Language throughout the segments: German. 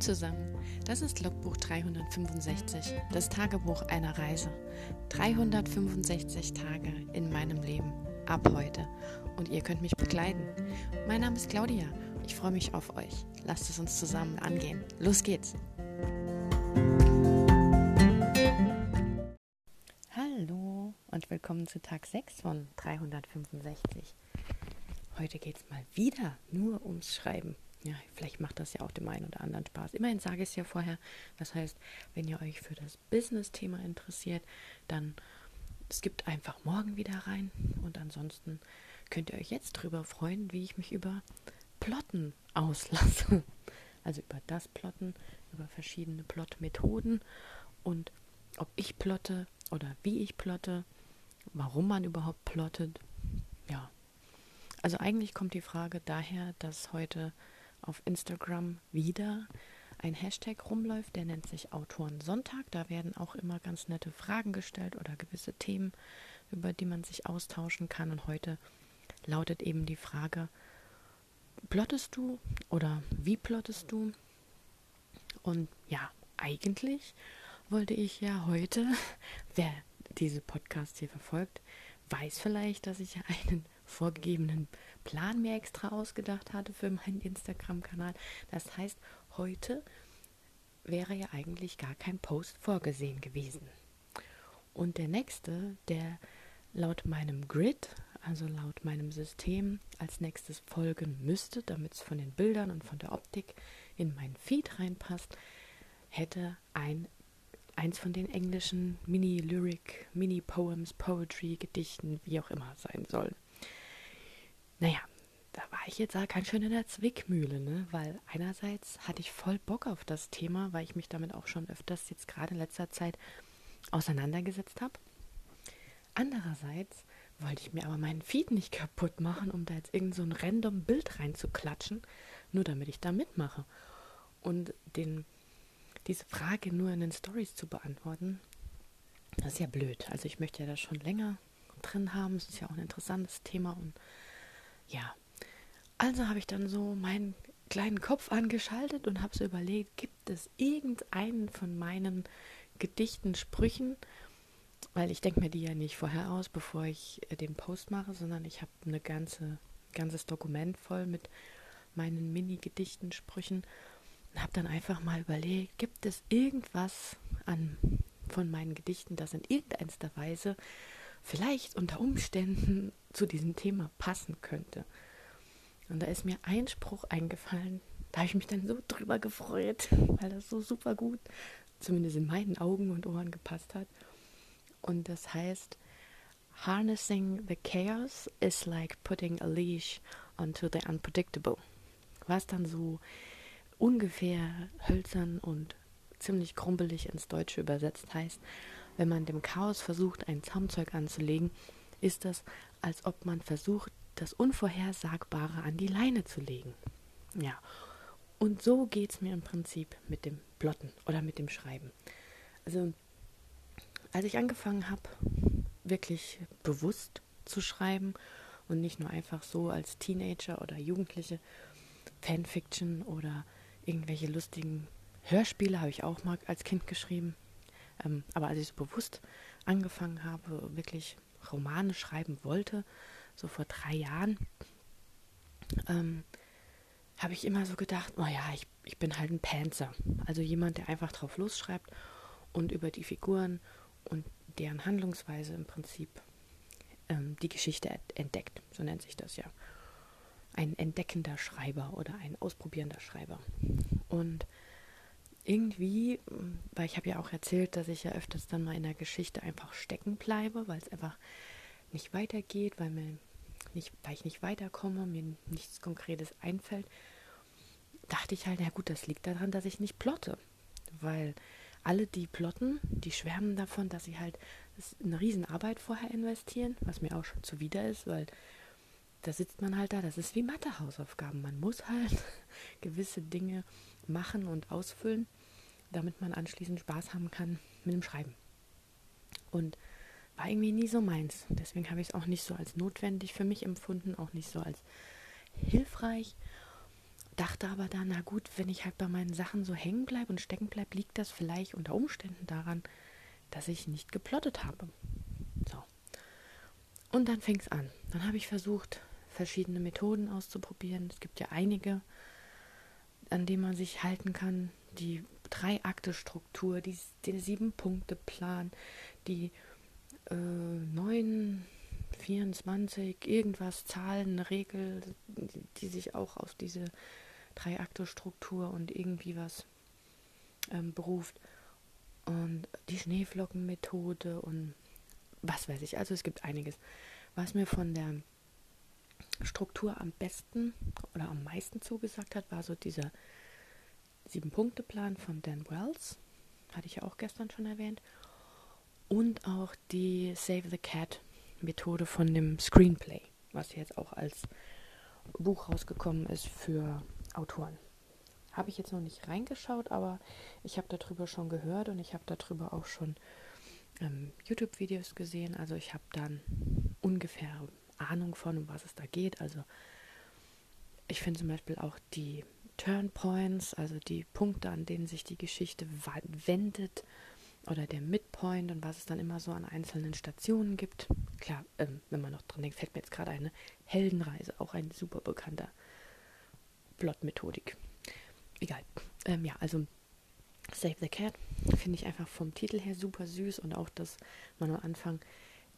Zusammen, das ist Logbuch 365, das Tagebuch einer Reise. 365 Tage in meinem Leben, ab heute. Und ihr könnt mich begleiten. Mein Name ist Claudia, ich freue mich auf euch. Lasst es uns zusammen angehen. Los geht's! Hallo und willkommen zu Tag 6 von 365. Heute geht es mal wieder nur ums Schreiben. Ja, vielleicht macht das ja auch dem einen oder anderen Spaß. Immerhin sage ich es ja vorher. Das heißt, wenn ihr euch für das Business-Thema interessiert, dann skippt einfach morgen wieder rein. Und ansonsten könnt ihr euch jetzt drüber freuen, wie ich mich über Plotten auslasse. Also über das Plotten, über verschiedene Plot-Methoden und ob ich plotte oder wie ich plotte, warum man überhaupt plottet. Ja. Also eigentlich kommt die Frage daher, dass heute auf Instagram wieder ein Hashtag rumläuft, der nennt sich Autoren Sonntag. Da werden auch immer ganz nette Fragen gestellt oder gewisse Themen, über die man sich austauschen kann. Und heute lautet eben die Frage, plottest du oder wie plottest du? Und ja, eigentlich wollte ich ja heute, wer diese Podcast hier verfolgt, weiß vielleicht, dass ich einen vorgegebenen Plan mir extra ausgedacht hatte für meinen Instagram-Kanal. Das heißt, heute wäre ja eigentlich gar kein Post vorgesehen gewesen. Und der nächste, der laut meinem Grid, also laut meinem System, als nächstes folgen müsste, damit es von den Bildern und von der Optik in meinen Feed reinpasst, hätte ein eins von den englischen Mini-Lyric, Mini-Poems, Poetry, Gedichten, wie auch immer sein sollen. Naja, da war ich jetzt auch ganz schön in der Zwickmühle, ne? weil einerseits hatte ich voll Bock auf das Thema, weil ich mich damit auch schon öfters jetzt gerade in letzter Zeit auseinandergesetzt habe. Andererseits wollte ich mir aber meinen Feed nicht kaputt machen, um da jetzt irgend so ein random Bild reinzuklatschen, nur damit ich da mitmache. Und den, diese Frage nur in den Stories zu beantworten, das ist ja blöd. Also ich möchte ja das schon länger drin haben. Es ist ja auch ein interessantes Thema und ja, also habe ich dann so meinen kleinen Kopf angeschaltet und habe so überlegt, gibt es irgendeinen von meinen Gedichten, Sprüchen, weil ich denke mir die ja nicht vorher aus, bevor ich äh, den Post mache, sondern ich habe eine ganze ganzes Dokument voll mit meinen Mini-Gedichten, Sprüchen und habe dann einfach mal überlegt, gibt es irgendwas an von meinen Gedichten, das in irgendeiner Weise vielleicht unter Umständen zu diesem Thema passen könnte. Und da ist mir ein Spruch eingefallen, da habe ich mich dann so drüber gefreut, weil das so super gut, zumindest in meinen Augen und Ohren gepasst hat. Und das heißt, Harnessing the chaos is like putting a leash onto the unpredictable. Was dann so ungefähr hölzern und ziemlich krumpelig ins Deutsche übersetzt heißt, wenn man dem Chaos versucht, ein Zaumzeug anzulegen, ist das, als ob man versucht, das Unvorhersagbare an die Leine zu legen. Ja, und so geht es mir im Prinzip mit dem Plotten oder mit dem Schreiben. Also, als ich angefangen habe, wirklich bewusst zu schreiben und nicht nur einfach so als Teenager oder Jugendliche Fanfiction oder irgendwelche lustigen Hörspiele habe ich auch mal als Kind geschrieben. Ähm, aber als ich so bewusst angefangen habe, wirklich Romane schreiben wollte, so vor drei Jahren, ähm, habe ich immer so gedacht, oh ja, ich, ich bin halt ein Panzer. Also jemand, der einfach drauf losschreibt und über die Figuren und deren Handlungsweise im Prinzip ähm, die Geschichte entdeckt. So nennt sich das ja. Ein entdeckender Schreiber oder ein ausprobierender Schreiber. Und irgendwie, weil ich habe ja auch erzählt, dass ich ja öfters dann mal in der Geschichte einfach stecken bleibe, weil es einfach nicht weitergeht, weil mir nicht, weil ich nicht weiterkomme, mir nichts Konkretes einfällt, dachte ich halt, na gut, das liegt daran, dass ich nicht plotte. Weil alle, die plotten, die schwärmen davon, dass sie halt eine Riesenarbeit vorher investieren, was mir auch schon zuwider ist, weil da sitzt man halt da, das ist wie Mathehausaufgaben. Man muss halt gewisse Dinge machen und ausfüllen, damit man anschließend Spaß haben kann mit dem Schreiben. Und war irgendwie nie so meins. Deswegen habe ich es auch nicht so als notwendig für mich empfunden, auch nicht so als hilfreich. dachte aber dann, na gut, wenn ich halt bei meinen Sachen so hängen bleibe und stecken bleibe, liegt das vielleicht unter Umständen daran, dass ich nicht geplottet habe. So. Und dann fing es an. Dann habe ich versucht, verschiedene Methoden auszuprobieren. Es gibt ja einige, an denen man sich halten kann. Die Drei-Akte-Struktur, den Sieben-Punkte-Plan, die äh, 9, 24, irgendwas, Zahlen, Regel, die, die sich auch auf diese Drei-Akte-Struktur und irgendwie was ähm, beruft. Und die Schneeflockenmethode und was weiß ich. Also es gibt einiges. Was mir von der Struktur am besten oder am meisten zugesagt hat, war so dieser Sieben-Punkte-Plan von Dan Wells. Hatte ich ja auch gestern schon erwähnt. Und auch die Save the Cat-Methode von dem Screenplay, was jetzt auch als Buch rausgekommen ist für Autoren. Habe ich jetzt noch nicht reingeschaut, aber ich habe darüber schon gehört und ich habe darüber auch schon ähm, YouTube-Videos gesehen. Also ich habe dann ungefähr Ahnung von, um was es da geht. Also ich finde zum Beispiel auch die Turnpoints, also die Punkte, an denen sich die Geschichte wendet oder der Midpoint und was es dann immer so an einzelnen Stationen gibt. Klar, ähm, wenn man noch dran denkt, fällt mir jetzt gerade eine Heldenreise, auch ein super bekannter Plot-Methodik. Egal. Ähm, ja, also Save the Cat finde ich einfach vom Titel her super süß und auch, dass man am Anfang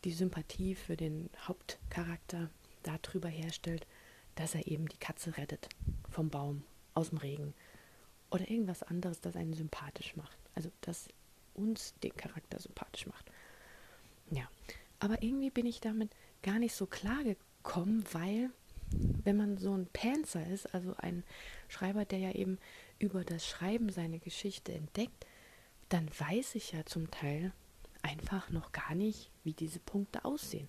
die Sympathie für den Hauptcharakter darüber herstellt, dass er eben die Katze rettet vom Baum, aus dem Regen oder irgendwas anderes, das einen sympathisch macht. Also das uns den Charakter sympathisch macht. Ja, aber irgendwie bin ich damit gar nicht so klar gekommen, weil wenn man so ein Panzer ist, also ein Schreiber, der ja eben über das Schreiben seine Geschichte entdeckt, dann weiß ich ja zum Teil einfach noch gar nicht, wie diese Punkte aussehen.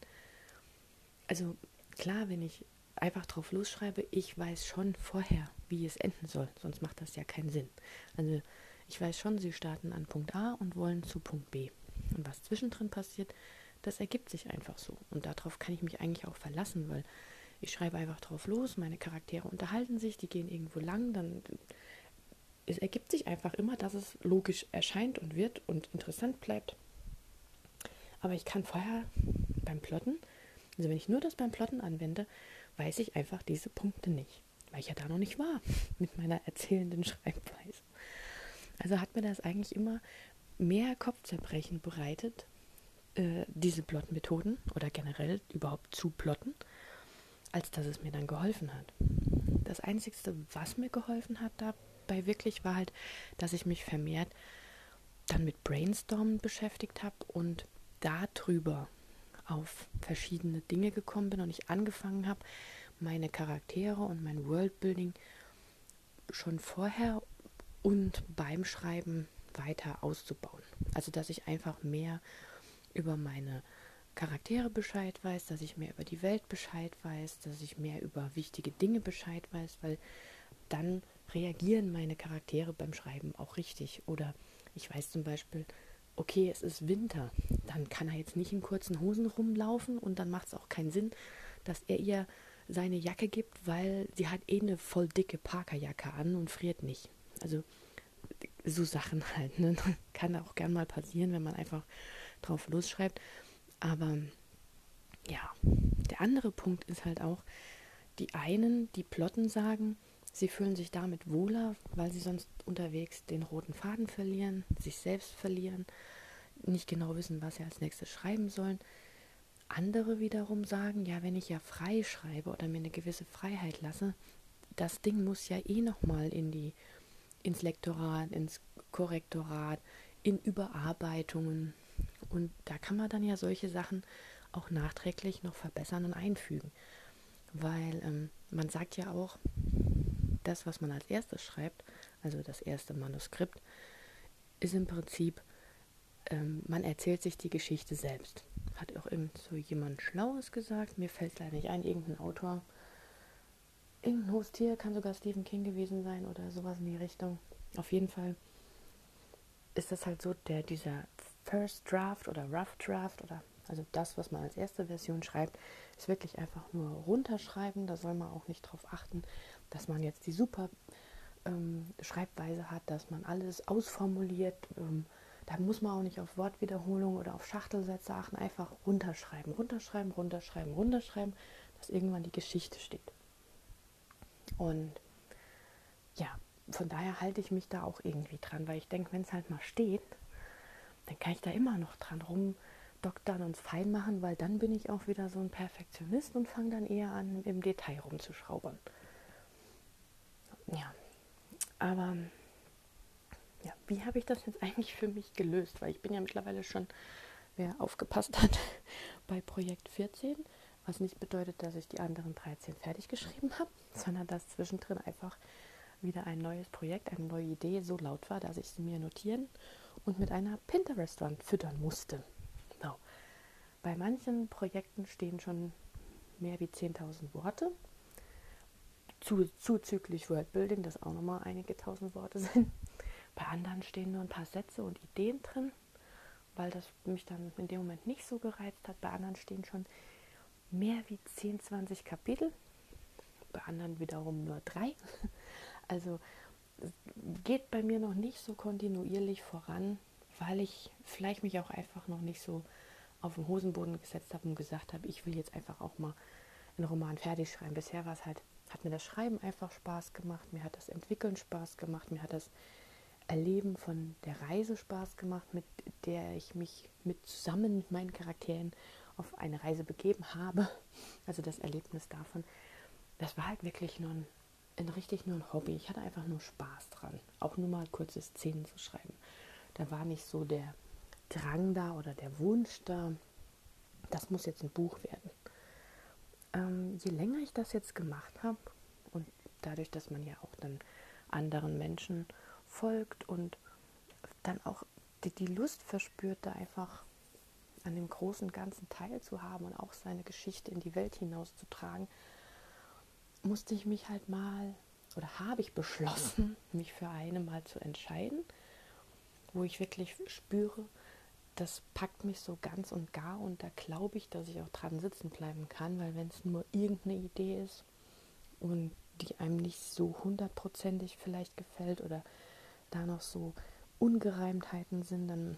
Also klar, wenn ich einfach drauf losschreibe, ich weiß schon vorher, wie es enden soll, sonst macht das ja keinen Sinn. Also ich weiß schon, sie starten an Punkt A und wollen zu Punkt B. Und was zwischendrin passiert, das ergibt sich einfach so. Und darauf kann ich mich eigentlich auch verlassen, weil ich schreibe einfach drauf los, meine Charaktere unterhalten sich, die gehen irgendwo lang, dann es ergibt sich einfach immer, dass es logisch erscheint und wird und interessant bleibt. Aber ich kann vorher beim Plotten, also wenn ich nur das beim Plotten anwende, weiß ich einfach diese Punkte nicht, weil ich ja da noch nicht war mit meiner erzählenden Schreibweise. Also hat mir das eigentlich immer mehr Kopfzerbrechen bereitet, äh, diese Plotmethoden oder generell überhaupt zu plotten, als dass es mir dann geholfen hat. Das Einzige, was mir geholfen hat dabei wirklich, war halt, dass ich mich vermehrt dann mit Brainstormen beschäftigt habe und darüber auf verschiedene Dinge gekommen bin und ich angefangen habe, meine Charaktere und mein Worldbuilding schon vorher und beim Schreiben weiter auszubauen. Also dass ich einfach mehr über meine Charaktere Bescheid weiß, dass ich mehr über die Welt Bescheid weiß, dass ich mehr über wichtige Dinge Bescheid weiß, weil dann reagieren meine Charaktere beim Schreiben auch richtig. Oder ich weiß zum Beispiel, okay, es ist Winter, dann kann er jetzt nicht in kurzen Hosen rumlaufen und dann macht es auch keinen Sinn, dass er ihr seine Jacke gibt, weil sie hat eh eine voll dicke Parkerjacke an und friert nicht. Also so Sachen halt, ne? Kann auch gern mal passieren, wenn man einfach drauf losschreibt. Aber ja, der andere Punkt ist halt auch, die einen, die plotten, sagen, sie fühlen sich damit wohler, weil sie sonst unterwegs den roten Faden verlieren, sich selbst verlieren, nicht genau wissen, was sie als nächstes schreiben sollen. Andere wiederum sagen, ja, wenn ich ja frei schreibe oder mir eine gewisse Freiheit lasse, das Ding muss ja eh nochmal in die, ins Lektorat, ins Korrektorat, in Überarbeitungen, und da kann man dann ja solche Sachen auch nachträglich noch verbessern und einfügen. Weil ähm, man sagt ja auch, das, was man als erstes schreibt, also das erste Manuskript, ist im Prinzip, ähm, man erzählt sich die Geschichte selbst. Hat auch irgend so jemand Schlaues gesagt, mir fällt leider nicht ein, irgendein Autor. Irgendein Hostier kann sogar Stephen King gewesen sein oder sowas in die Richtung. Auf jeden Fall ist das halt so, der, dieser First Draft oder Rough Draft oder also das, was man als erste Version schreibt, ist wirklich einfach nur runterschreiben. Da soll man auch nicht drauf achten, dass man jetzt die super ähm, Schreibweise hat, dass man alles ausformuliert. Ähm, da muss man auch nicht auf Wortwiederholung oder auf Schachtelsätze achten, einfach runterschreiben, runterschreiben, runterschreiben, runterschreiben, dass irgendwann die Geschichte steht. Und ja, von daher halte ich mich da auch irgendwie dran, weil ich denke, wenn es halt mal steht, dann kann ich da immer noch dran rumdoktern und fein machen, weil dann bin ich auch wieder so ein Perfektionist und fange dann eher an, im Detail rumzuschraubern. Ja, aber ja, wie habe ich das jetzt eigentlich für mich gelöst? Weil ich bin ja mittlerweile schon, wer aufgepasst hat, bei Projekt 14, was nicht bedeutet, dass ich die anderen 13 fertig geschrieben habe, sondern dass zwischendrin einfach wieder ein neues Projekt, eine neue Idee so laut war, dass ich sie mir notieren und mit einer Pinterest-Wand füttern musste. Bei manchen Projekten stehen schon mehr wie 10.000 Worte. Zu, zuzüglich Wordbuilding, das auch nochmal einige tausend Worte sind. Bei anderen stehen nur ein paar Sätze und Ideen drin, weil das mich dann in dem Moment nicht so gereizt hat. Bei anderen stehen schon mehr wie 10, 20 Kapitel. Bei anderen wiederum nur drei. Also geht bei mir noch nicht so kontinuierlich voran, weil ich vielleicht mich auch einfach noch nicht so auf den Hosenboden gesetzt habe und gesagt habe, ich will jetzt einfach auch mal einen Roman fertig schreiben. Bisher war es halt, hat mir das Schreiben einfach Spaß gemacht, mir hat das Entwickeln Spaß gemacht, mir hat das Erleben von der Reise Spaß gemacht, mit der ich mich mit zusammen mit meinen Charakteren auf eine Reise begeben habe. Also das Erlebnis davon. Das war halt wirklich nur ein ein richtig nur ein Hobby. Ich hatte einfach nur Spaß dran, auch nur mal kurze Szenen zu schreiben. Da war nicht so der Drang da oder der Wunsch da, das muss jetzt ein Buch werden. Ähm, je länger ich das jetzt gemacht habe und dadurch, dass man ja auch dann anderen Menschen folgt und dann auch die, die Lust verspürt, da einfach an dem großen Ganzen teilzuhaben und auch seine Geschichte in die Welt hinauszutragen, musste ich mich halt mal oder habe ich beschlossen, mich für eine mal zu entscheiden, wo ich wirklich spüre, das packt mich so ganz und gar und da glaube ich, dass ich auch dran sitzen bleiben kann, weil wenn es nur irgendeine Idee ist und die einem nicht so hundertprozentig vielleicht gefällt oder da noch so Ungereimtheiten sind, dann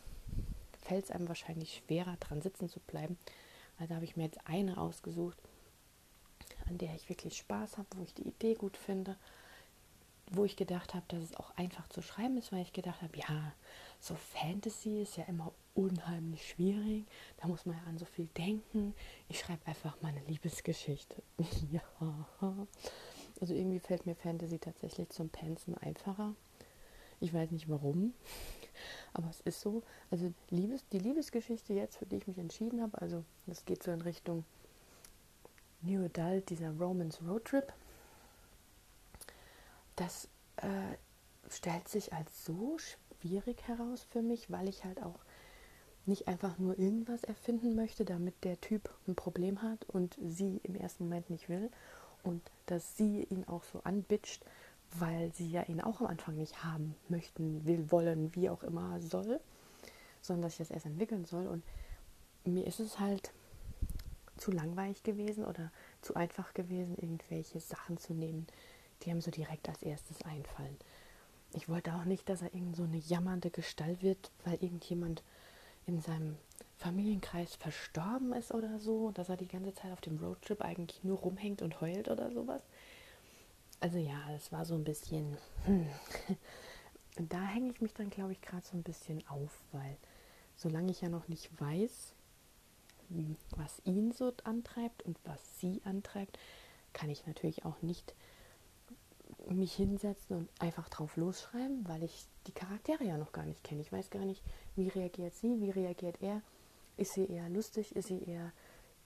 fällt es einem wahrscheinlich schwerer dran sitzen zu bleiben. Also habe ich mir jetzt eine ausgesucht, an der ich wirklich Spaß habe, wo ich die Idee gut finde, wo ich gedacht habe, dass es auch einfach zu schreiben ist, weil ich gedacht habe, ja, so Fantasy ist ja immer unheimlich schwierig, da muss man ja an so viel denken. Ich schreibe einfach meine Liebesgeschichte. ja. Also irgendwie fällt mir Fantasy tatsächlich zum Pensen einfacher. Ich weiß nicht warum, aber es ist so. Also Liebes, die Liebesgeschichte jetzt, für die ich mich entschieden habe, also das geht so in Richtung New Adult, dieser Romance Road Trip, das äh, stellt sich als so schwierig heraus für mich, weil ich halt auch nicht einfach nur irgendwas erfinden möchte, damit der Typ ein Problem hat und sie im ersten Moment nicht will und dass sie ihn auch so anbitscht, weil sie ja ihn auch am Anfang nicht haben möchten, will, wollen, wie auch immer soll, sondern dass ich das erst entwickeln soll. Und mir ist es halt zu langweilig gewesen oder zu einfach gewesen, irgendwelche Sachen zu nehmen, die einem so direkt als erstes einfallen. Ich wollte auch nicht, dass er irgend so eine jammernde Gestalt wird, weil irgendjemand in seinem Familienkreis verstorben ist oder so, dass er die ganze Zeit auf dem Roadtrip eigentlich nur rumhängt und heult oder sowas. Also ja, es war so ein bisschen. Hm. Da hänge ich mich dann, glaube ich, gerade so ein bisschen auf, weil solange ich ja noch nicht weiß, was ihn so antreibt und was sie antreibt, kann ich natürlich auch nicht mich hinsetzen und einfach drauf losschreiben, weil ich die Charaktere ja noch gar nicht kenne. Ich weiß gar nicht, wie reagiert sie, wie reagiert er. Ist sie eher lustig, ist sie eher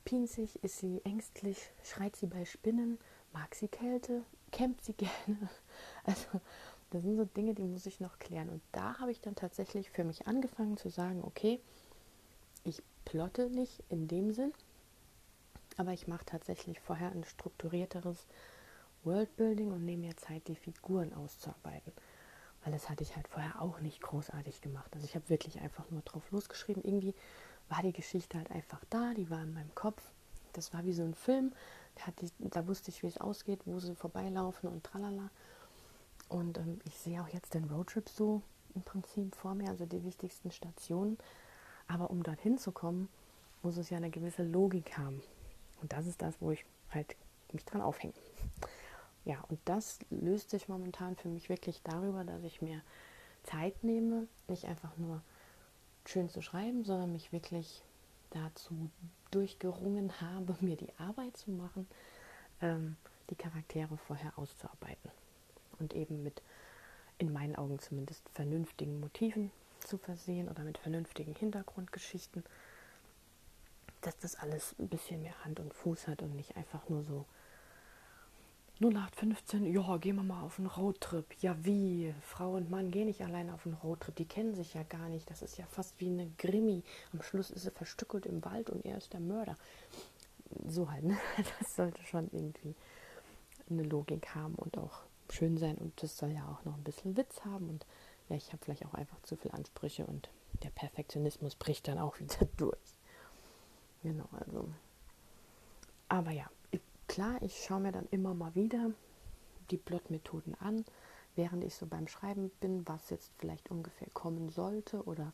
pinzig, ist sie ängstlich, schreit sie bei Spinnen, mag sie Kälte, kämpft sie gerne. Also das sind so Dinge, die muss ich noch klären. Und da habe ich dann tatsächlich für mich angefangen zu sagen, okay, ich plotte nicht in dem Sinn, aber ich mache tatsächlich vorher ein strukturierteres Worldbuilding und nehme mir Zeit, die Figuren auszuarbeiten. Weil das hatte ich halt vorher auch nicht großartig gemacht. Also ich habe wirklich einfach nur drauf losgeschrieben. Irgendwie war die Geschichte halt einfach da, die war in meinem Kopf. Das war wie so ein Film, hatte ich, da wusste ich, wie es ausgeht, wo sie vorbeilaufen und tralala. Und ähm, ich sehe auch jetzt den Roadtrip so im Prinzip vor mir, also die wichtigsten Stationen. Aber um dorthin zu kommen, muss es ja eine gewisse Logik haben. Und das ist das, wo ich halt mich dran aufhänge. Ja, und das löst sich momentan für mich wirklich darüber, dass ich mir Zeit nehme, nicht einfach nur schön zu schreiben, sondern mich wirklich dazu durchgerungen habe, mir die Arbeit zu machen, ähm, die Charaktere vorher auszuarbeiten und eben mit, in meinen Augen zumindest, vernünftigen Motiven zu versehen oder mit vernünftigen Hintergrundgeschichten, dass das alles ein bisschen mehr Hand und Fuß hat und nicht einfach nur so 0815, ja, gehen wir mal auf einen Roadtrip. Ja, wie? Frau und Mann gehen nicht alleine auf einen Roadtrip. Die kennen sich ja gar nicht. Das ist ja fast wie eine Grimmi. Am Schluss ist sie verstückelt im Wald und er ist der Mörder. So halt, ne? Das sollte schon irgendwie eine Logik haben und auch schön sein. Und das soll ja auch noch ein bisschen Witz haben. Und ja, ich habe vielleicht auch einfach zu viele Ansprüche und der Perfektionismus bricht dann auch wieder durch. Genau, also. Aber ja, klar, ich schaue mir dann immer mal wieder die Plot-Methoden an, während ich so beim Schreiben bin, was jetzt vielleicht ungefähr kommen sollte oder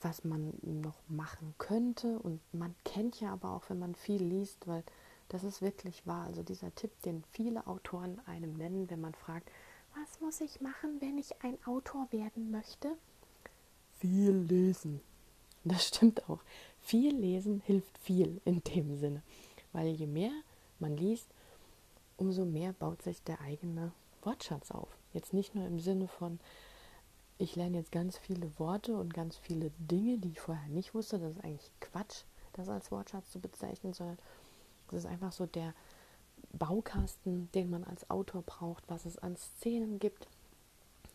was man noch machen könnte. Und man kennt ja aber auch, wenn man viel liest, weil das ist wirklich wahr. Also dieser Tipp, den viele Autoren einem nennen, wenn man fragt, was muss ich machen, wenn ich ein Autor werden möchte? Viel lesen. Das stimmt auch. Viel lesen hilft viel in dem Sinne. Weil je mehr man liest, umso mehr baut sich der eigene Wortschatz auf. Jetzt nicht nur im Sinne von, ich lerne jetzt ganz viele Worte und ganz viele Dinge, die ich vorher nicht wusste. Das ist eigentlich Quatsch, das als Wortschatz zu bezeichnen, sondern es ist einfach so der Baukasten, den man als Autor braucht, was es an Szenen gibt,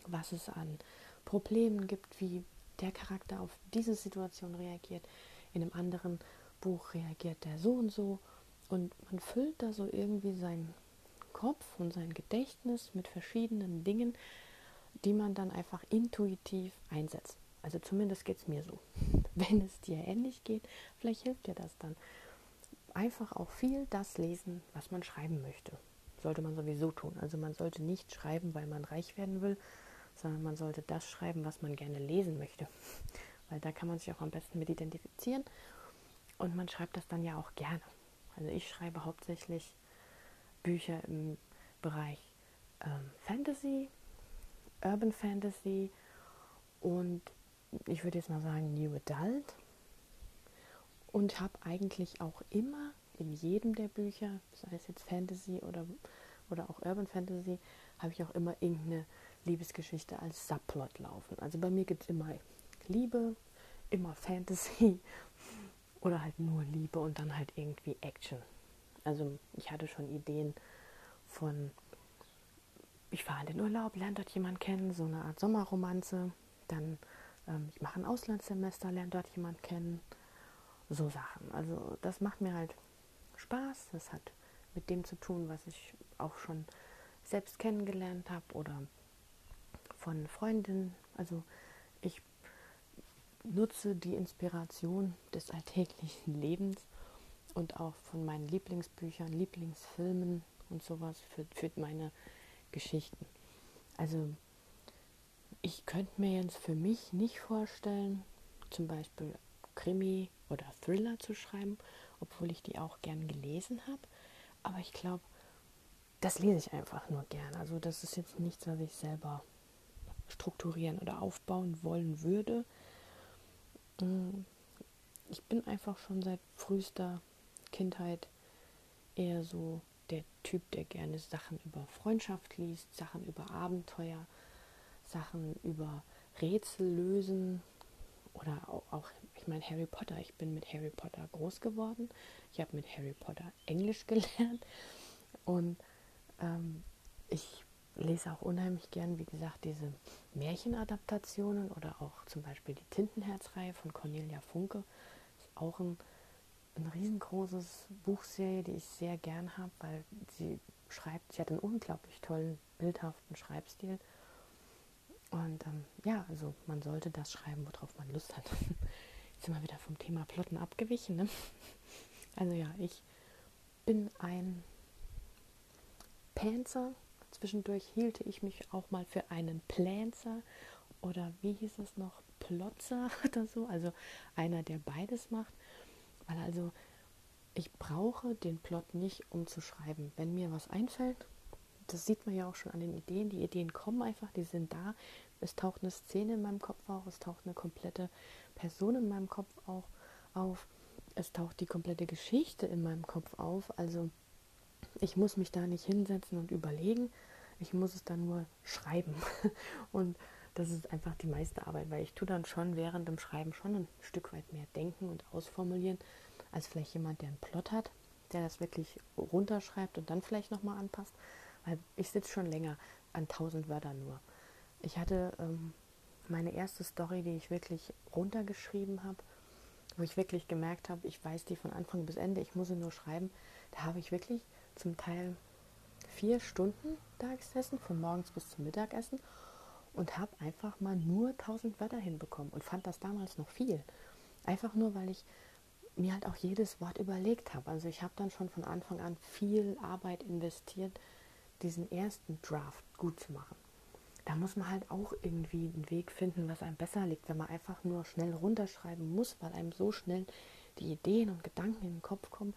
was es an Problemen gibt, wie der Charakter auf diese Situation reagiert. In einem anderen Buch reagiert der so und so und man füllt da so irgendwie seinen Kopf und sein Gedächtnis mit verschiedenen Dingen, die man dann einfach intuitiv einsetzt. Also zumindest geht es mir so. Wenn es dir ähnlich geht, vielleicht hilft dir das dann. Einfach auch viel das lesen, was man schreiben möchte. Sollte man sowieso tun. Also man sollte nicht schreiben, weil man reich werden will, sondern man sollte das schreiben, was man gerne lesen möchte. Weil da kann man sich auch am besten mit identifizieren. Und man schreibt das dann ja auch gerne. Also ich schreibe hauptsächlich Bücher im Bereich ähm, Fantasy, Urban Fantasy und ich würde jetzt mal sagen New Adult. Und habe eigentlich auch immer in jedem der Bücher, sei es jetzt Fantasy oder, oder auch Urban Fantasy, habe ich auch immer irgendeine Liebesgeschichte als Subplot laufen. Also bei mir gibt es immer Liebe, immer Fantasy oder halt nur Liebe und dann halt irgendwie Action. Also ich hatte schon Ideen von, ich fahre in den Urlaub, lerne dort jemanden kennen, so eine Art Sommerromanze. Dann, ähm, ich mache ein Auslandssemester, lerne dort jemanden kennen. So Sachen. Also das macht mir halt Spaß. Das hat mit dem zu tun, was ich auch schon selbst kennengelernt habe oder von Freundinnen. Also nutze die Inspiration des alltäglichen Lebens und auch von meinen Lieblingsbüchern, Lieblingsfilmen und sowas für, für meine Geschichten. Also ich könnte mir jetzt für mich nicht vorstellen, zum Beispiel Krimi oder Thriller zu schreiben, obwohl ich die auch gern gelesen habe. Aber ich glaube, das lese ich einfach nur gern. Also das ist jetzt nichts, was ich selber strukturieren oder aufbauen wollen würde. Mm, ich bin einfach schon seit frühester Kindheit eher so der Typ, der gerne Sachen über Freundschaft liest, Sachen über Abenteuer, Sachen über Rätsel lösen oder auch, ich meine Harry Potter. Ich bin mit Harry Potter groß geworden. Ich habe mit Harry Potter Englisch gelernt und ähm, ich lese auch unheimlich gern, wie gesagt, diese Märchenadaptationen oder auch zum Beispiel die Tintenherzreihe von Cornelia Funke. Ist auch ein, ein riesengroßes Buchserie, die ich sehr gern habe, weil sie schreibt, sie hat einen unglaublich tollen, bildhaften Schreibstil. Und ähm, ja, also man sollte das schreiben, worauf man Lust hat. Jetzt sind wir wieder vom Thema Plotten abgewichen. Ne? Also ja, ich bin ein Panzer. Zwischendurch hielte ich mich auch mal für einen Plänzer oder wie hieß es noch, Plotzer oder so. Also einer, der beides macht. Weil also ich brauche den Plot nicht, um zu schreiben. Wenn mir was einfällt, das sieht man ja auch schon an den Ideen, die Ideen kommen einfach, die sind da. Es taucht eine Szene in meinem Kopf auf, es taucht eine komplette Person in meinem Kopf auch auf, es taucht die komplette Geschichte in meinem Kopf auf. Also ich muss mich da nicht hinsetzen und überlegen, ich muss es dann nur schreiben. Und das ist einfach die meiste Arbeit, weil ich tue dann schon während dem Schreiben schon ein Stück weit mehr denken und ausformulieren als vielleicht jemand, der einen Plot hat, der das wirklich runterschreibt und dann vielleicht nochmal anpasst. Weil ich sitze schon länger an 1000 Wörtern nur. Ich hatte ähm, meine erste Story, die ich wirklich runtergeschrieben habe, wo ich wirklich gemerkt habe, ich weiß die von Anfang bis Ende, ich muss sie nur schreiben. Da habe ich wirklich zum Teil vier Stunden da gesessen, von morgens bis zum Mittagessen und habe einfach mal nur 1000 Wörter hinbekommen und fand das damals noch viel. Einfach nur, weil ich mir halt auch jedes Wort überlegt habe. Also ich habe dann schon von Anfang an viel Arbeit investiert, diesen ersten Draft gut zu machen. Da muss man halt auch irgendwie einen Weg finden, was einem besser liegt, wenn man einfach nur schnell runterschreiben muss, weil einem so schnell die Ideen und Gedanken in den Kopf kommen.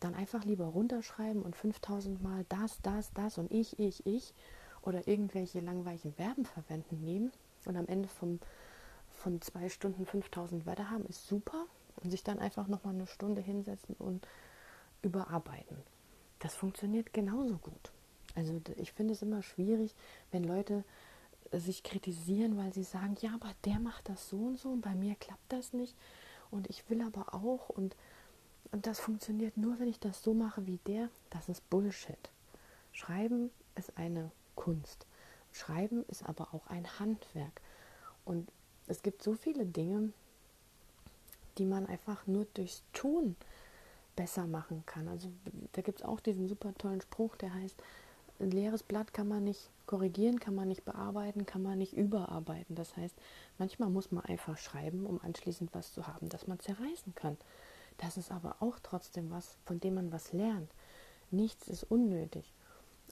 Dann einfach lieber runterschreiben und 5000 Mal das, das, das und ich, ich, ich oder irgendwelche langweiligen Verben verwenden nehmen und am Ende vom, von zwei Stunden 5000 Wörter haben, ist super und sich dann einfach nochmal eine Stunde hinsetzen und überarbeiten. Das funktioniert genauso gut. Also ich finde es immer schwierig, wenn Leute sich kritisieren, weil sie sagen, ja, aber der macht das so und so und bei mir klappt das nicht und ich will aber auch und, und das funktioniert nur, wenn ich das so mache wie der. Das ist Bullshit. Schreiben ist eine Kunst. Schreiben ist aber auch ein Handwerk. Und es gibt so viele Dinge, die man einfach nur durchs Tun besser machen kann. Also da gibt es auch diesen super tollen Spruch, der heißt, ein leeres Blatt kann man nicht korrigieren, kann man nicht bearbeiten, kann man nicht überarbeiten. Das heißt, manchmal muss man einfach schreiben, um anschließend was zu haben, das man zerreißen kann. Das ist aber auch trotzdem was, von dem man was lernt. Nichts ist unnötig.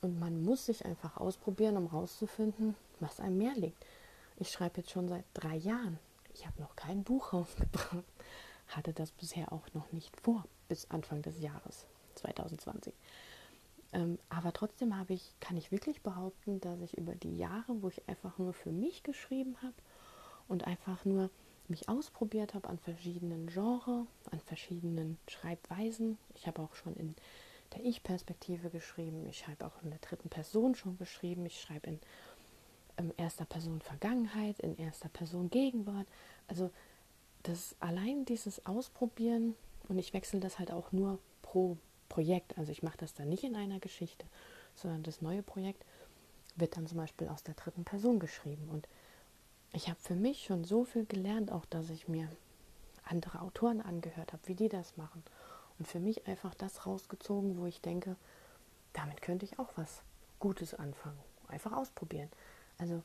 Und man muss sich einfach ausprobieren, um rauszufinden, was einem mehr liegt. Ich schreibe jetzt schon seit drei Jahren. Ich habe noch kein Buch rausgebracht. Hatte das bisher auch noch nicht vor, bis Anfang des Jahres 2020. Ähm, aber trotzdem ich, kann ich wirklich behaupten, dass ich über die Jahre, wo ich einfach nur für mich geschrieben habe und einfach nur mich ausprobiert habe an verschiedenen Genres, an verschiedenen Schreibweisen. Ich habe auch schon in der Ich-Perspektive geschrieben, ich schreibe auch in der dritten Person schon geschrieben, ich schreibe in ähm, erster Person Vergangenheit, in erster Person Gegenwart. Also das allein dieses Ausprobieren und ich wechsle das halt auch nur pro Projekt. Also ich mache das dann nicht in einer Geschichte, sondern das neue Projekt wird dann zum Beispiel aus der dritten Person geschrieben. Und ich habe für mich schon so viel gelernt, auch dass ich mir andere Autoren angehört habe, wie die das machen. Und für mich einfach das rausgezogen, wo ich denke, damit könnte ich auch was Gutes anfangen. Einfach ausprobieren. Also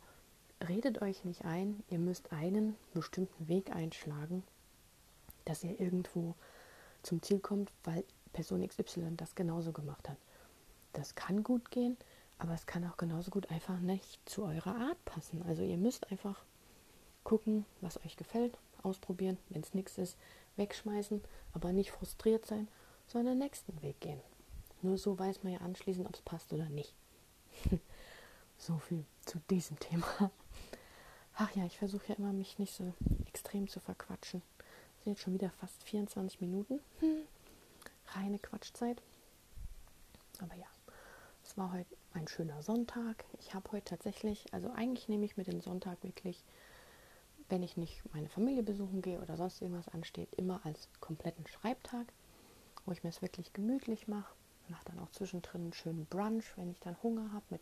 redet euch nicht ein, ihr müsst einen bestimmten Weg einschlagen, dass ihr irgendwo zum Ziel kommt, weil Person XY das genauso gemacht hat. Das kann gut gehen, aber es kann auch genauso gut einfach nicht zu eurer Art passen. Also ihr müsst einfach gucken, was euch gefällt, ausprobieren, wenn es nichts ist, wegschmeißen, aber nicht frustriert sein, sondern den nächsten Weg gehen. Nur so weiß man ja anschließend, ob es passt oder nicht. so viel zu diesem Thema. Ach ja, ich versuche ja immer, mich nicht so extrem zu verquatschen. Das sind jetzt schon wieder fast 24 Minuten. Hm reine Quatschzeit. Aber ja, es war heute ein schöner Sonntag. Ich habe heute tatsächlich, also eigentlich nehme ich mir den Sonntag wirklich, wenn ich nicht meine Familie besuchen gehe oder sonst irgendwas ansteht, immer als kompletten Schreibtag, wo ich mir es wirklich gemütlich mache. Mache dann auch zwischendrin einen schönen Brunch, wenn ich dann Hunger habe mit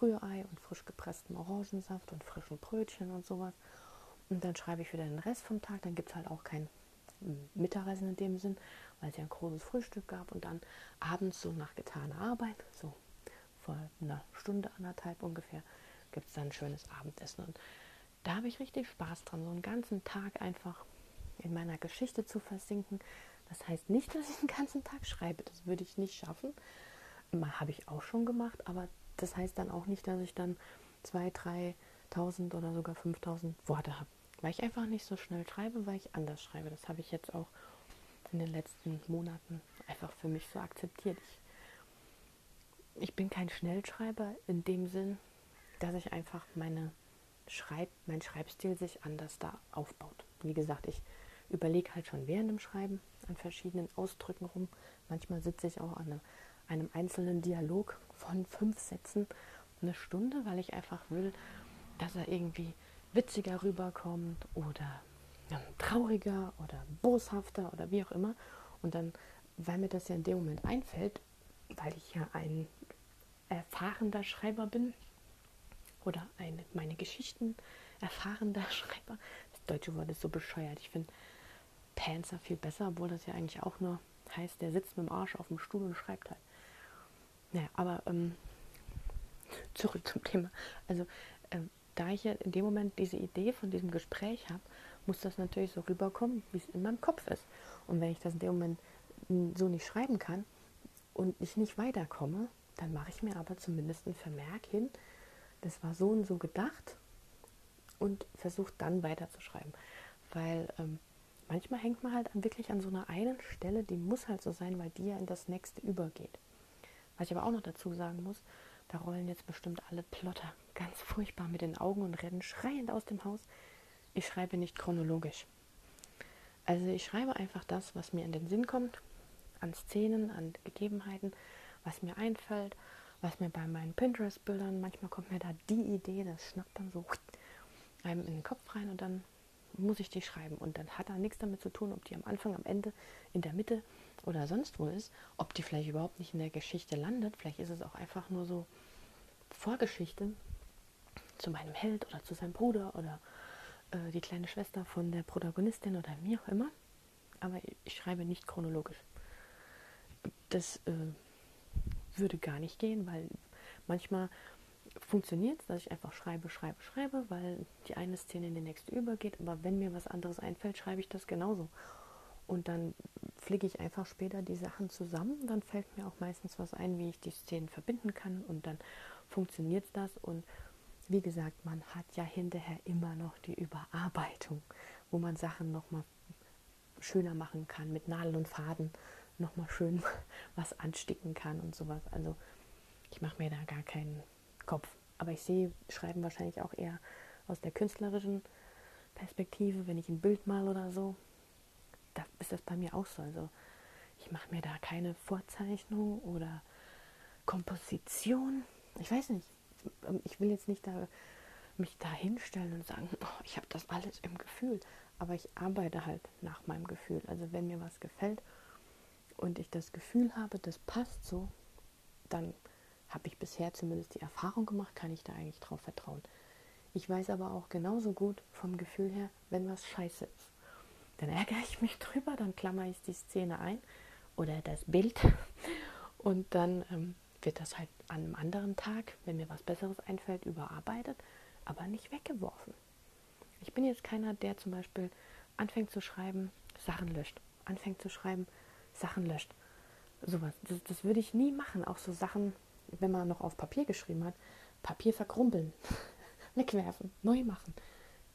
Rührei und frisch gepresstem Orangensaft und frischen Brötchen und sowas. Und dann schreibe ich wieder den Rest vom Tag. Dann gibt es halt auch kein Mittagessen in dem Sinn, weil es ja ein großes Frühstück gab und dann abends so nach getaner Arbeit, so vor einer Stunde, anderthalb ungefähr, gibt es dann ein schönes Abendessen. Und da habe ich richtig Spaß dran, so einen ganzen Tag einfach in meiner Geschichte zu versinken, Das heißt nicht, dass ich den ganzen Tag schreibe. Das würde ich nicht schaffen. Habe ich auch schon gemacht, aber das heißt dann auch nicht, dass ich dann 2.000, 3.000 oder sogar 5.000 Worte habe. Weil ich einfach nicht so schnell schreibe, weil ich anders schreibe. Das habe ich jetzt auch in den letzten Monaten einfach für mich so akzeptiert. Ich, ich bin kein Schnellschreiber in dem Sinn, dass ich einfach meine Schreib, mein Schreibstil sich anders da aufbaut. Wie gesagt, ich überlege halt schon während dem Schreiben an verschiedenen Ausdrücken rum. Manchmal sitze ich auch an einem, einzelnen Dialog von fünf Sätzen eine Stunde, weil ich einfach will, dass er irgendwie witziger rüberkommt oder trauriger oder boshafter oder wie auch immer. Und dann, weil mir das ja in dem Moment einfällt, weil ich ja ein erfahrender Schreiber bin oder eine, meine Geschichten erfahrender Schreiber. Das deutsche Wort ist so bescheuert. Ich finde Panzer viel besser, obwohl das ja eigentlich auch nur heißt, der sitzt mit dem Arsch auf dem Stuhl und schreibt halt. Naja, aber ähm, zurück zum Thema. Also, ähm, da ich ja in dem Moment diese Idee von diesem Gespräch habe, muss das natürlich so rüberkommen, wie es in meinem Kopf ist. Und wenn ich das in dem Moment so nicht schreiben kann und ich nicht weiterkomme, dann mache ich mir aber zumindest einen Vermerk hin, das war so und so gedacht und versuche dann weiterzuschreiben. Weil ähm, manchmal hängt man halt wirklich an so einer einen Stelle, die muss halt so sein, weil die ja in das nächste übergeht. Was ich aber auch noch dazu sagen muss, da rollen jetzt bestimmt alle Plotter ganz furchtbar mit den Augen und rennen schreiend aus dem Haus. Ich schreibe nicht chronologisch. Also ich schreibe einfach das, was mir in den Sinn kommt, an Szenen, an Gegebenheiten, was mir einfällt, was mir bei meinen Pinterest-Bildern, manchmal kommt mir da die Idee, das schnappt dann so einem in den Kopf rein und dann muss ich die schreiben. Und dann hat da nichts damit zu tun, ob die am Anfang, am Ende, in der Mitte oder sonst wo ist, ob die vielleicht überhaupt nicht in der Geschichte landet. Vielleicht ist es auch einfach nur so Vorgeschichte zu meinem Held oder zu seinem Bruder oder äh, die kleine Schwester von der Protagonistin oder mir auch immer. Aber ich schreibe nicht chronologisch. Das äh, würde gar nicht gehen, weil manchmal funktioniert es, dass ich einfach schreibe, schreibe, schreibe, weil die eine Szene in die nächste übergeht. Aber wenn mir was anderes einfällt, schreibe ich das genauso. Und dann flicke ich einfach später die Sachen zusammen. Dann fällt mir auch meistens was ein, wie ich die Szenen verbinden kann. Und dann funktioniert das. Und wie gesagt, man hat ja hinterher immer noch die Überarbeitung, wo man Sachen nochmal schöner machen kann mit Nadel und Faden nochmal schön was ansticken kann und sowas. Also ich mache mir da gar keinen Kopf. Aber ich sehe Schreiben wahrscheinlich auch eher aus der künstlerischen Perspektive, wenn ich ein Bild mal oder so. Da ist das bei mir auch so. Also ich mache mir da keine Vorzeichnung oder Komposition. Ich weiß nicht. Ich will jetzt nicht da mich da hinstellen und sagen, oh, ich habe das alles im Gefühl. Aber ich arbeite halt nach meinem Gefühl. Also wenn mir was gefällt und ich das Gefühl habe, das passt so, dann habe ich bisher zumindest die Erfahrung gemacht, kann ich da eigentlich drauf vertrauen. Ich weiß aber auch genauso gut vom Gefühl her, wenn was scheiße ist. Dann ärgere ich mich drüber, dann klammer ich die Szene ein oder das Bild und dann ähm, wird das halt an einem anderen Tag, wenn mir was Besseres einfällt, überarbeitet, aber nicht weggeworfen. Ich bin jetzt keiner, der zum Beispiel anfängt zu schreiben, Sachen löscht, anfängt zu schreiben, Sachen löscht. Sowas. Das, das würde ich nie machen. Auch so Sachen, wenn man noch auf Papier geschrieben hat, Papier verkrumpeln, wegwerfen, neu machen.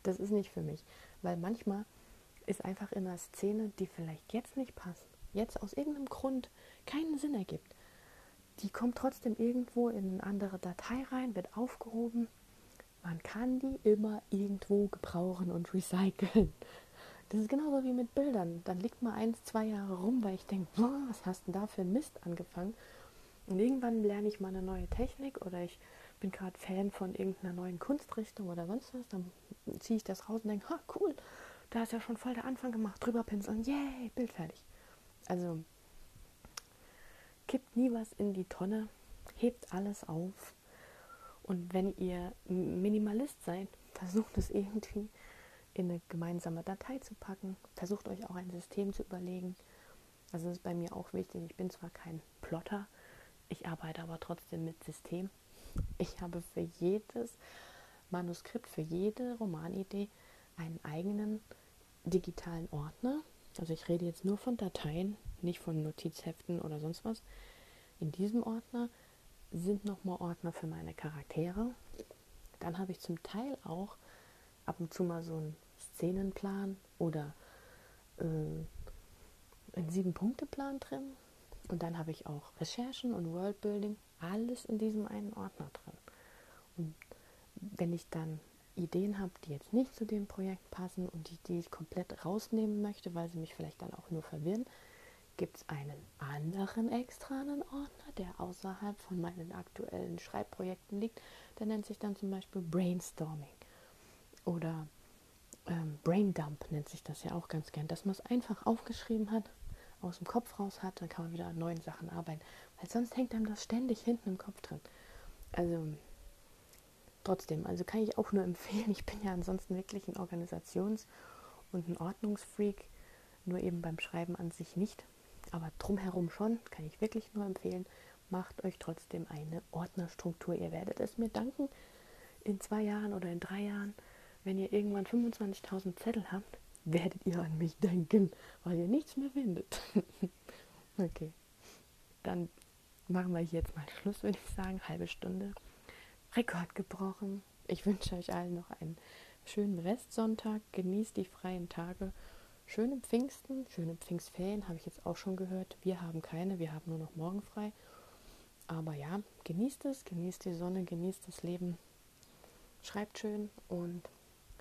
Das ist nicht für mich. Weil manchmal ist einfach in einer Szene, die vielleicht jetzt nicht passt, jetzt aus irgendeinem Grund keinen Sinn ergibt, die kommt trotzdem irgendwo in eine andere Datei rein, wird aufgehoben. Man kann die immer irgendwo gebrauchen und recyceln. Das ist genauso wie mit Bildern. Dann liegt mal eins, zwei Jahre rum, weil ich denke, was hast du denn da für Mist angefangen? Und irgendwann lerne ich mal eine neue Technik oder ich bin gerade Fan von irgendeiner neuen Kunstrichtung oder sonst was. Dann ziehe ich das raus und denke, ha, cool, da ist ja schon voll der Anfang gemacht. Drüber pinseln, yay, Bild fertig. Also kippt nie was in die Tonne, hebt alles auf. Und wenn ihr Minimalist seid, versucht es irgendwie in eine gemeinsame Datei zu packen. Versucht euch auch ein System zu überlegen. Also das ist bei mir auch wichtig. Ich bin zwar kein Plotter, ich arbeite aber trotzdem mit System. Ich habe für jedes Manuskript, für jede Romanidee einen eigenen digitalen Ordner. Also ich rede jetzt nur von Dateien, nicht von Notizheften oder sonst was. In diesem Ordner sind nochmal Ordner für meine Charaktere. Dann habe ich zum Teil auch ab und zu mal so einen Szenenplan oder äh, einen Sieben-Punkte-Plan drin. Und dann habe ich auch Recherchen und Worldbuilding, alles in diesem einen Ordner drin. Und wenn ich dann Ideen habe, die jetzt nicht zu dem Projekt passen und die, die ich komplett rausnehmen möchte, weil sie mich vielleicht dann auch nur verwirren, gibt es einen anderen externen Ordner, der außerhalb von meinen aktuellen Schreibprojekten liegt. Der nennt sich dann zum Beispiel Brainstorming oder ähm, Braindump nennt sich das ja auch ganz gern, dass man es einfach aufgeschrieben hat, aus dem Kopf raus hat, dann kann man wieder an neuen Sachen arbeiten, weil sonst hängt einem das ständig hinten im Kopf drin. Also trotzdem, also kann ich auch nur empfehlen, ich bin ja ansonsten wirklich ein Organisations- und ein Ordnungsfreak, nur eben beim Schreiben an sich nicht. Aber drumherum schon, kann ich wirklich nur empfehlen, macht euch trotzdem eine Ordnerstruktur. Ihr werdet es mir danken in zwei Jahren oder in drei Jahren, wenn ihr irgendwann 25.000 Zettel habt, werdet ihr an mich denken, weil ihr nichts mehr findet. okay, dann machen wir jetzt mal Schluss, würde ich sagen. Halbe Stunde. Rekord gebrochen. Ich wünsche euch allen noch einen schönen Restsonntag. Genießt die freien Tage. Schöne Pfingsten, schöne Pfingstferien, habe ich jetzt auch schon gehört. Wir haben keine, wir haben nur noch morgen frei. Aber ja, genießt es, genießt die Sonne, genießt das Leben. Schreibt schön und